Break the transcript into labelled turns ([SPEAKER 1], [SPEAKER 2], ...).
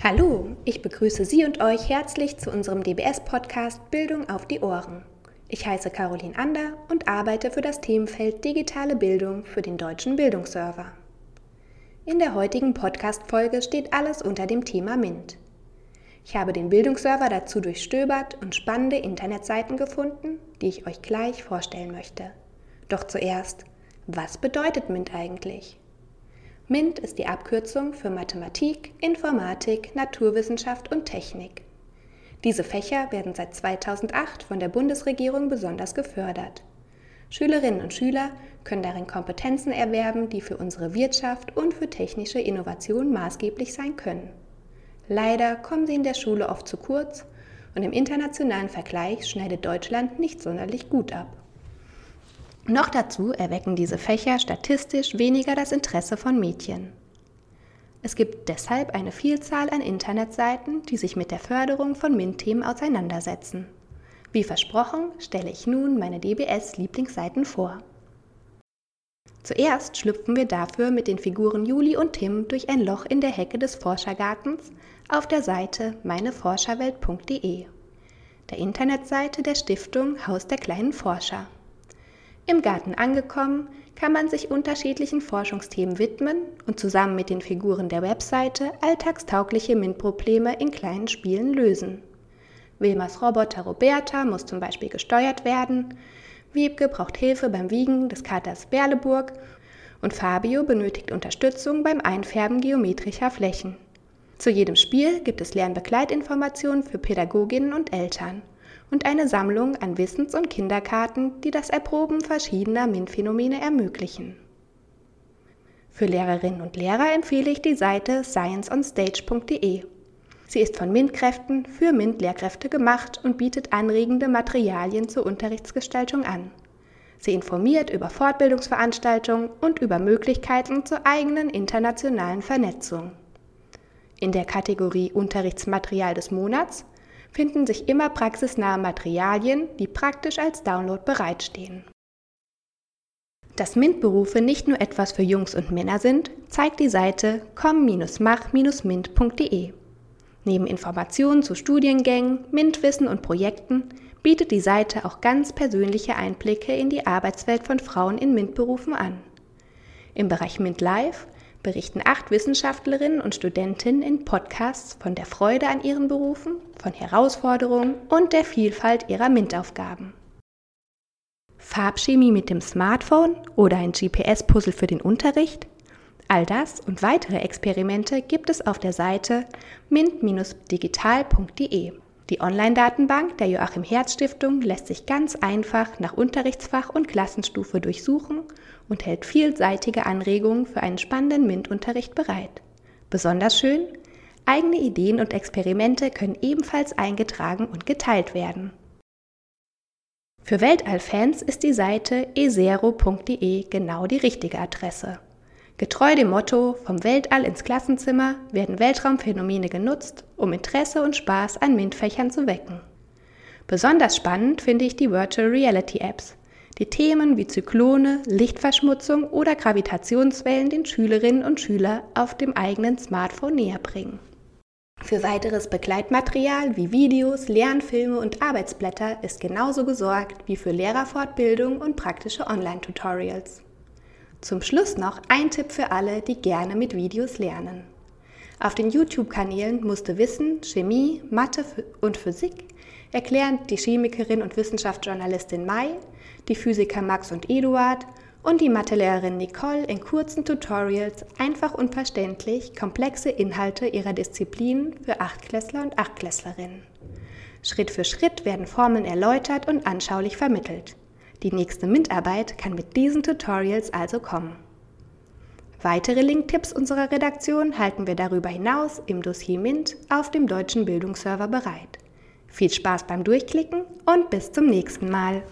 [SPEAKER 1] Hallo, ich begrüße Sie und euch herzlich zu unserem DBS-Podcast Bildung auf die Ohren. Ich heiße Caroline Ander und arbeite für das Themenfeld Digitale Bildung für den Deutschen Bildungsserver. In der heutigen Podcast-Folge steht alles unter dem Thema MINT. Ich habe den Bildungsserver dazu durchstöbert und spannende Internetseiten gefunden, die ich euch gleich vorstellen möchte. Doch zuerst, was bedeutet MINT eigentlich? MINT ist die Abkürzung für Mathematik, Informatik, Naturwissenschaft und Technik. Diese Fächer werden seit 2008 von der Bundesregierung besonders gefördert. Schülerinnen und Schüler können darin Kompetenzen erwerben, die für unsere Wirtschaft und für technische Innovation maßgeblich sein können. Leider kommen sie in der Schule oft zu kurz und im internationalen Vergleich schneidet Deutschland nicht sonderlich gut ab. Noch dazu erwecken diese Fächer statistisch weniger das Interesse von Mädchen. Es gibt deshalb eine Vielzahl an Internetseiten, die sich mit der Förderung von MINT-Themen auseinandersetzen. Wie versprochen stelle ich nun meine DBS-Lieblingsseiten vor. Zuerst schlüpfen wir dafür mit den Figuren Juli und Tim durch ein Loch in der Hecke des Forschergartens auf der Seite meineforscherwelt.de, der Internetseite der Stiftung Haus der kleinen Forscher. Im Garten angekommen, kann man sich unterschiedlichen Forschungsthemen widmen und zusammen mit den Figuren der Webseite alltagstaugliche MINT-Probleme in kleinen Spielen lösen. Wilmers Roboter Roberta muss zum Beispiel gesteuert werden, Wiebke braucht Hilfe beim Wiegen des Katers Berleburg und Fabio benötigt Unterstützung beim Einfärben geometrischer Flächen. Zu jedem Spiel gibt es Lernbegleitinformationen für Pädagoginnen und Eltern und eine Sammlung an Wissens- und Kinderkarten, die das Erproben verschiedener MINT-Phänomene ermöglichen. Für Lehrerinnen und Lehrer empfehle ich die Seite scienceonstage.de. Sie ist von MINT-Kräften für MINT-Lehrkräfte gemacht und bietet anregende Materialien zur Unterrichtsgestaltung an. Sie informiert über Fortbildungsveranstaltungen und über Möglichkeiten zur eigenen internationalen Vernetzung. In der Kategorie Unterrichtsmaterial des Monats finden sich immer praxisnahe Materialien, die praktisch als Download bereitstehen. Dass MINT-Berufe nicht nur etwas für Jungs und Männer sind, zeigt die Seite komm-mach-mint.de. Neben Informationen zu Studiengängen, MINT-Wissen und Projekten bietet die Seite auch ganz persönliche Einblicke in die Arbeitswelt von Frauen in MINT-Berufen an. Im Bereich MINT Live berichten acht Wissenschaftlerinnen und Studentinnen in Podcasts von der Freude an ihren Berufen, von Herausforderungen und der Vielfalt ihrer MINT-Aufgaben. Farbchemie mit dem Smartphone oder ein GPS-Puzzle für den Unterricht? All das und weitere Experimente gibt es auf der Seite mint-digital.de. Die Online-Datenbank der Joachim Herz Stiftung lässt sich ganz einfach nach Unterrichtsfach und Klassenstufe durchsuchen und hält vielseitige Anregungen für einen spannenden MINT-Unterricht bereit. Besonders schön, eigene Ideen und Experimente können ebenfalls eingetragen und geteilt werden. Für Weltallfans ist die Seite ezero.de genau die richtige Adresse. Getreu dem Motto Vom Weltall ins Klassenzimmer werden Weltraumphänomene genutzt, um Interesse und Spaß an MINT-Fächern zu wecken. Besonders spannend finde ich die Virtual Reality Apps, die Themen wie Zyklone, Lichtverschmutzung oder Gravitationswellen den Schülerinnen und Schülern auf dem eigenen Smartphone näher bringen. Für weiteres Begleitmaterial wie Videos, Lernfilme und Arbeitsblätter ist genauso gesorgt wie für Lehrerfortbildung und praktische Online-Tutorials. Zum Schluss noch ein Tipp für alle, die gerne mit Videos lernen. Auf den YouTube-Kanälen musste Wissen, Chemie, Mathe und Physik erklären die Chemikerin und Wissenschaftsjournalistin Mai, die Physiker Max und Eduard und die Mathelehrerin Nicole in kurzen Tutorials einfach und verständlich komplexe Inhalte ihrer Disziplinen für Achtklässler und Achtklässlerinnen. Schritt für Schritt werden Formeln erläutert und anschaulich vermittelt. Die nächste MINT-Arbeit kann mit diesen Tutorials also kommen. Weitere Linktipps unserer Redaktion halten wir darüber hinaus im Dossier MINT auf dem deutschen Bildungsserver bereit. Viel Spaß beim Durchklicken und bis zum nächsten Mal.